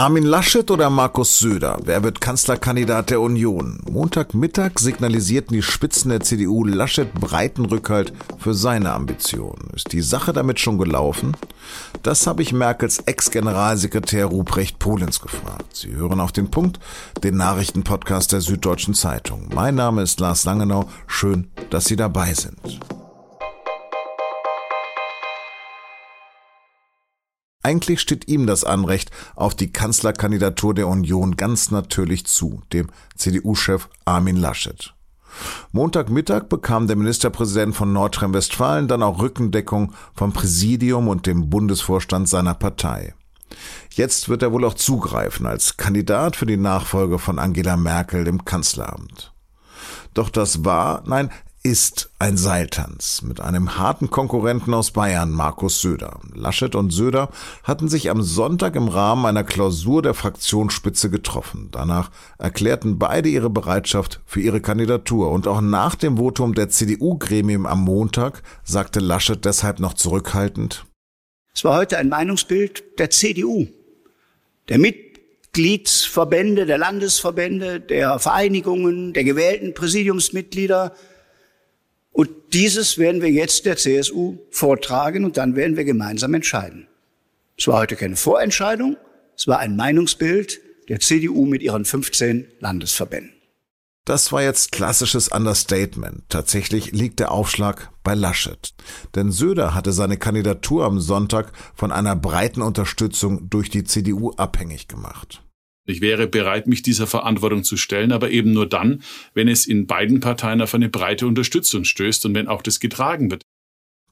Armin Laschet oder Markus Söder? Wer wird Kanzlerkandidat der Union? Montagmittag signalisierten die Spitzen der CDU Laschet breiten Rückhalt für seine Ambitionen. Ist die Sache damit schon gelaufen? Das habe ich Merkels Ex-Generalsekretär Ruprecht Polenz gefragt. Sie hören auf den Punkt, den Nachrichtenpodcast der Süddeutschen Zeitung. Mein Name ist Lars Langenau. Schön, dass Sie dabei sind. Eigentlich steht ihm das Anrecht auf die Kanzlerkandidatur der Union ganz natürlich zu, dem CDU-Chef Armin Laschet. Montagmittag bekam der Ministerpräsident von Nordrhein-Westfalen dann auch Rückendeckung vom Präsidium und dem Bundesvorstand seiner Partei. Jetzt wird er wohl auch zugreifen als Kandidat für die Nachfolge von Angela Merkel im Kanzleramt. Doch das war, nein, ist ein Seiltanz mit einem harten Konkurrenten aus Bayern, Markus Söder. Laschet und Söder hatten sich am Sonntag im Rahmen einer Klausur der Fraktionsspitze getroffen. Danach erklärten beide ihre Bereitschaft für ihre Kandidatur. Und auch nach dem Votum der CDU-Gremium am Montag sagte Laschet deshalb noch zurückhaltend, Es war heute ein Meinungsbild der CDU, der Mitgliedsverbände, der Landesverbände, der Vereinigungen, der gewählten Präsidiumsmitglieder, und dieses werden wir jetzt der CSU vortragen und dann werden wir gemeinsam entscheiden. Es war heute keine Vorentscheidung, es war ein Meinungsbild der CDU mit ihren 15 Landesverbänden. Das war jetzt klassisches Understatement. Tatsächlich liegt der Aufschlag bei Laschet. Denn Söder hatte seine Kandidatur am Sonntag von einer breiten Unterstützung durch die CDU abhängig gemacht. Ich wäre bereit, mich dieser Verantwortung zu stellen, aber eben nur dann, wenn es in beiden Parteien auf eine breite Unterstützung stößt und wenn auch das getragen wird.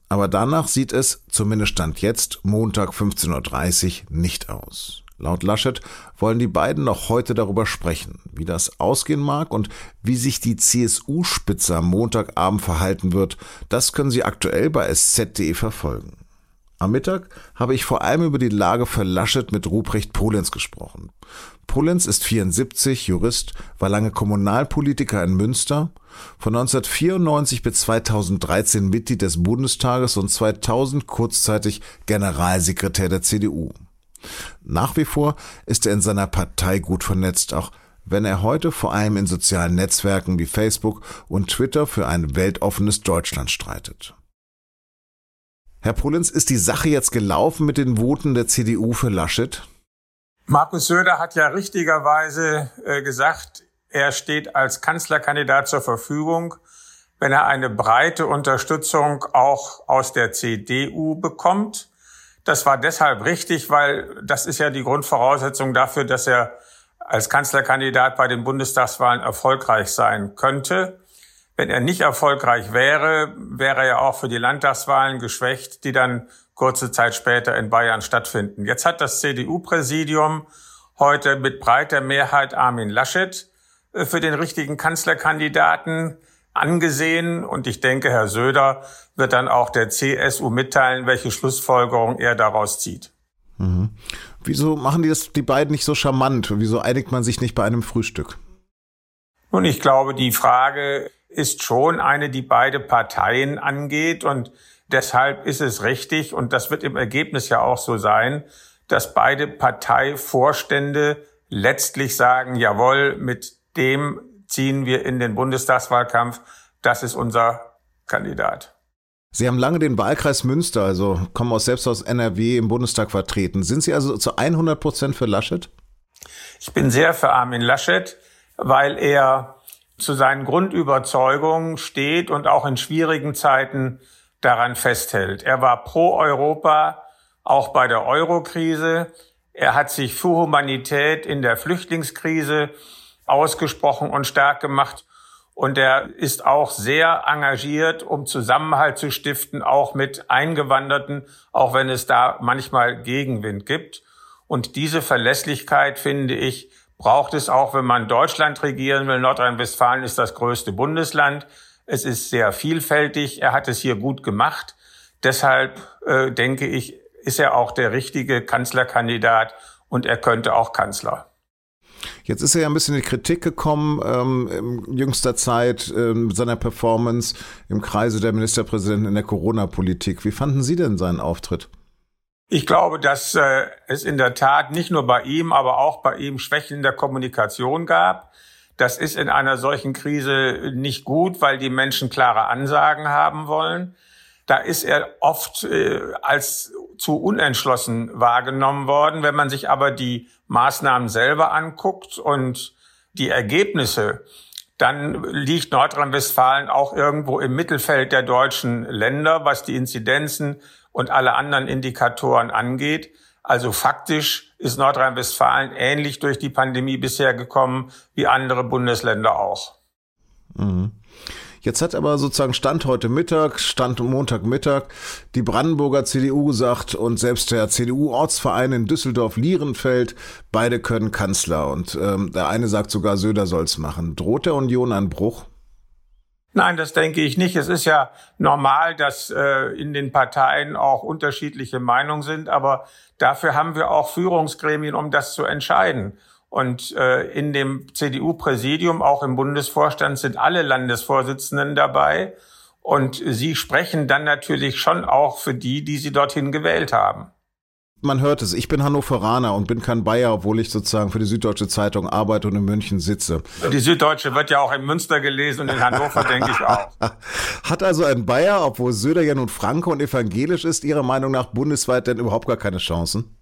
Aber danach sieht es, zumindest Stand jetzt, Montag 15.30 Uhr, nicht aus. Laut Laschet wollen die beiden noch heute darüber sprechen, wie das ausgehen mag und wie sich die CSU-Spitze am Montagabend verhalten wird. Das können Sie aktuell bei sz.de verfolgen. Am Mittag habe ich vor allem über die Lage für Laschet mit Ruprecht Polenz gesprochen. Polenz ist 74, Jurist, war lange Kommunalpolitiker in Münster, von 1994 bis 2013 Mitglied des Bundestages und 2000 kurzzeitig Generalsekretär der CDU. Nach wie vor ist er in seiner Partei gut vernetzt, auch wenn er heute vor allem in sozialen Netzwerken wie Facebook und Twitter für ein weltoffenes Deutschland streitet. Herr Polenz, ist die Sache jetzt gelaufen mit den Voten der CDU für Laschet? Markus Söder hat ja richtigerweise äh, gesagt, er steht als Kanzlerkandidat zur Verfügung, wenn er eine breite Unterstützung auch aus der CDU bekommt. Das war deshalb richtig, weil das ist ja die Grundvoraussetzung dafür, dass er als Kanzlerkandidat bei den Bundestagswahlen erfolgreich sein könnte. Wenn er nicht erfolgreich wäre, wäre er auch für die Landtagswahlen geschwächt, die dann kurze Zeit später in Bayern stattfinden. Jetzt hat das CDU-Präsidium heute mit breiter Mehrheit Armin Laschet äh, für den richtigen Kanzlerkandidaten angesehen. Und ich denke, Herr Söder wird dann auch der CSU mitteilen, welche Schlussfolgerung er daraus zieht. Mhm. Wieso machen die das die beiden nicht so charmant? Wieso einigt man sich nicht bei einem Frühstück? Nun, ich glaube, die Frage ist schon eine, die beide Parteien angeht und deshalb ist es richtig und das wird im Ergebnis ja auch so sein, dass beide Parteivorstände letztlich sagen, jawohl, mit dem ziehen wir in den Bundestagswahlkampf, das ist unser Kandidat. Sie haben lange den Wahlkreis Münster, also kommen aus selbst aus NRW im Bundestag vertreten. Sind Sie also zu 100 Prozent für Laschet? Ich bin sehr für Armin Laschet, weil er zu seinen Grundüberzeugungen steht und auch in schwierigen Zeiten daran festhält. Er war pro Europa, auch bei der Eurokrise. Er hat sich für Humanität in der Flüchtlingskrise ausgesprochen und stark gemacht. Und er ist auch sehr engagiert, um Zusammenhalt zu stiften, auch mit Eingewanderten, auch wenn es da manchmal Gegenwind gibt. Und diese Verlässlichkeit, finde ich, braucht es auch, wenn man Deutschland regieren will. Nordrhein-Westfalen ist das größte Bundesland. Es ist sehr vielfältig. Er hat es hier gut gemacht. Deshalb äh, denke ich, ist er auch der richtige Kanzlerkandidat und er könnte auch Kanzler. Jetzt ist er ja ein bisschen in die Kritik gekommen ähm, in jüngster Zeit äh, mit seiner Performance im Kreise der Ministerpräsidenten in der Corona-Politik. Wie fanden Sie denn seinen Auftritt? Ich glaube, dass äh, es in der Tat nicht nur bei ihm, aber auch bei ihm Schwächen in der Kommunikation gab. Das ist in einer solchen Krise nicht gut, weil die Menschen klare Ansagen haben wollen. Da ist er oft äh, als zu unentschlossen wahrgenommen worden. Wenn man sich aber die Maßnahmen selber anguckt und die Ergebnisse, dann liegt Nordrhein-Westfalen auch irgendwo im Mittelfeld der deutschen Länder, was die Inzidenzen und alle anderen Indikatoren angeht. Also faktisch ist Nordrhein-Westfalen ähnlich durch die Pandemie bisher gekommen wie andere Bundesländer auch. Mhm. Jetzt hat aber sozusagen Stand heute Mittag, Stand Montagmittag, die Brandenburger CDU gesagt und selbst der CDU-Ortsverein in Düsseldorf-Lierenfeld, beide können Kanzler. Und ähm, der eine sagt sogar, Söder soll's machen. Droht der Union ein Bruch? Nein, das denke ich nicht. Es ist ja normal, dass äh, in den Parteien auch unterschiedliche Meinungen sind, aber dafür haben wir auch Führungsgremien, um das zu entscheiden. Und äh, in dem CDU-Präsidium, auch im Bundesvorstand, sind alle Landesvorsitzenden dabei. Und sie sprechen dann natürlich schon auch für die, die sie dorthin gewählt haben. Man hört es, ich bin Hannoveraner und bin kein Bayer, obwohl ich sozusagen für die Süddeutsche Zeitung arbeite und in München sitze. Die Süddeutsche wird ja auch in Münster gelesen und in Hannover denke ich auch. Hat also ein Bayer, obwohl Söder ja nun Franke und evangelisch ist, Ihrer Meinung nach bundesweit denn überhaupt gar keine Chancen?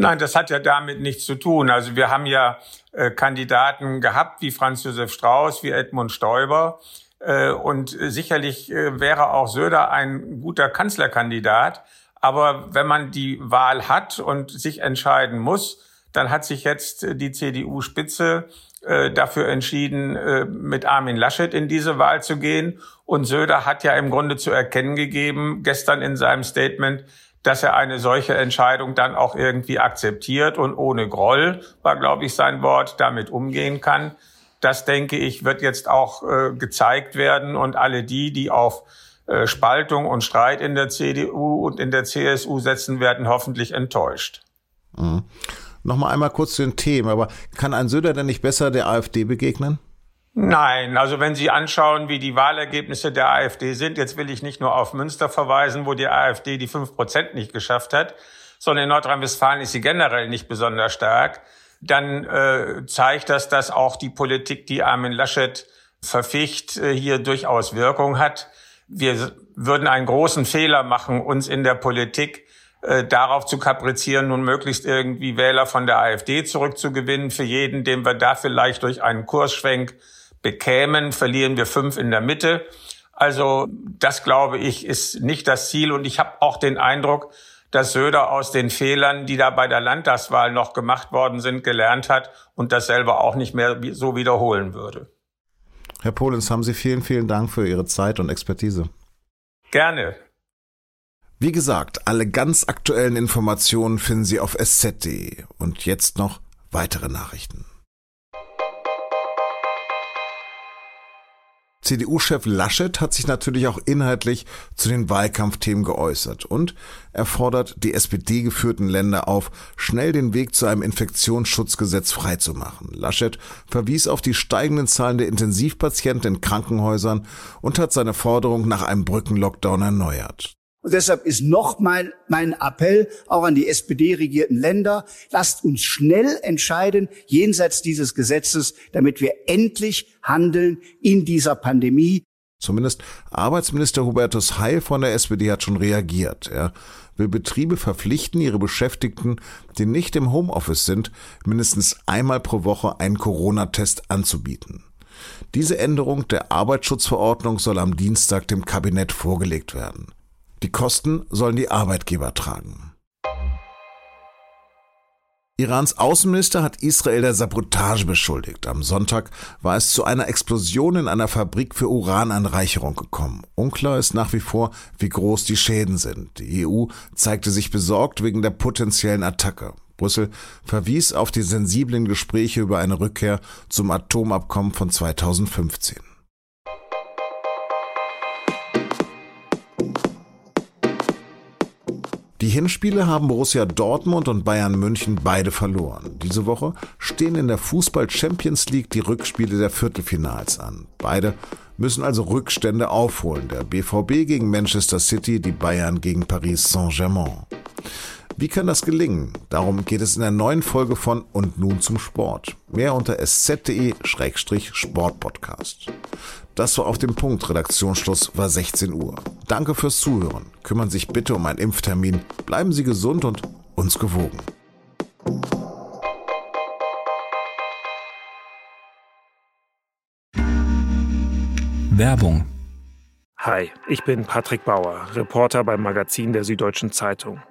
Nein, das hat ja damit nichts zu tun. Also wir haben ja äh, Kandidaten gehabt wie Franz Josef Strauß, wie Edmund Stoiber. Äh, und sicherlich äh, wäre auch Söder ein guter Kanzlerkandidat. Aber wenn man die Wahl hat und sich entscheiden muss, dann hat sich jetzt die CDU-Spitze äh, dafür entschieden, äh, mit Armin Laschet in diese Wahl zu gehen. Und Söder hat ja im Grunde zu erkennen gegeben, gestern in seinem Statement, dass er eine solche Entscheidung dann auch irgendwie akzeptiert und ohne Groll, war, glaube ich, sein Wort, damit umgehen kann. Das, denke ich, wird jetzt auch äh, gezeigt werden und alle die, die auf äh, Spaltung und Streit in der CDU und in der CSU setzen, werden hoffentlich enttäuscht. Mhm. Nochmal einmal kurz zu den Themen, aber kann ein Söder denn nicht besser der AfD begegnen? Nein, also wenn Sie anschauen, wie die Wahlergebnisse der AfD sind, jetzt will ich nicht nur auf Münster verweisen, wo die AfD die fünf Prozent nicht geschafft hat, sondern in Nordrhein-Westfalen ist sie generell nicht besonders stark, dann äh, zeigt das, dass auch die Politik, die Armin Laschet verficht, äh, hier durchaus Wirkung hat wir würden einen großen Fehler machen, uns in der Politik äh, darauf zu kaprizieren, nun möglichst irgendwie Wähler von der AfD zurückzugewinnen. Für jeden, den wir da vielleicht durch einen Kursschwenk bekämen, verlieren wir fünf in der Mitte. Also das, glaube ich, ist nicht das Ziel. Und ich habe auch den Eindruck, dass Söder aus den Fehlern, die da bei der Landtagswahl noch gemacht worden sind, gelernt hat und das selber auch nicht mehr so wiederholen würde. Herr Polens, haben Sie vielen, vielen Dank für Ihre Zeit und Expertise. Gerne. Wie gesagt, alle ganz aktuellen Informationen finden Sie auf sz.de. Und jetzt noch weitere Nachrichten. CDU-Chef Laschet hat sich natürlich auch inhaltlich zu den Wahlkampfthemen geäußert und er fordert die SPD-geführten Länder auf, schnell den Weg zu einem Infektionsschutzgesetz freizumachen. Laschet verwies auf die steigenden Zahlen der Intensivpatienten in Krankenhäusern und hat seine Forderung nach einem Brückenlockdown erneuert. Und deshalb ist noch mein, mein Appell auch an die SPD-regierten Länder, lasst uns schnell entscheiden jenseits dieses Gesetzes, damit wir endlich handeln in dieser Pandemie. Zumindest Arbeitsminister Hubertus Heil von der SPD hat schon reagiert. Er will Betriebe verpflichten, ihre Beschäftigten, die nicht im Homeoffice sind, mindestens einmal pro Woche einen Corona-Test anzubieten. Diese Änderung der Arbeitsschutzverordnung soll am Dienstag dem Kabinett vorgelegt werden. Die Kosten sollen die Arbeitgeber tragen. Irans Außenminister hat Israel der Sabotage beschuldigt. Am Sonntag war es zu einer Explosion in einer Fabrik für Urananreicherung gekommen. Unklar ist nach wie vor, wie groß die Schäden sind. Die EU zeigte sich besorgt wegen der potenziellen Attacke. Brüssel verwies auf die sensiblen Gespräche über eine Rückkehr zum Atomabkommen von 2015. Die Hinspiele haben Borussia Dortmund und Bayern München beide verloren. Diese Woche stehen in der Fußball Champions League die Rückspiele der Viertelfinals an. Beide müssen also Rückstände aufholen. Der BVB gegen Manchester City, die Bayern gegen Paris Saint-Germain. Wie kann das gelingen? Darum geht es in der neuen Folge von Und nun zum Sport. Mehr unter sz.de-sportpodcast. Das war auf dem Punkt. Redaktionsschluss war 16 Uhr. Danke fürs Zuhören. Kümmern Sie sich bitte um einen Impftermin. Bleiben Sie gesund und uns gewogen. Werbung. Hi, ich bin Patrick Bauer, Reporter beim Magazin der Süddeutschen Zeitung.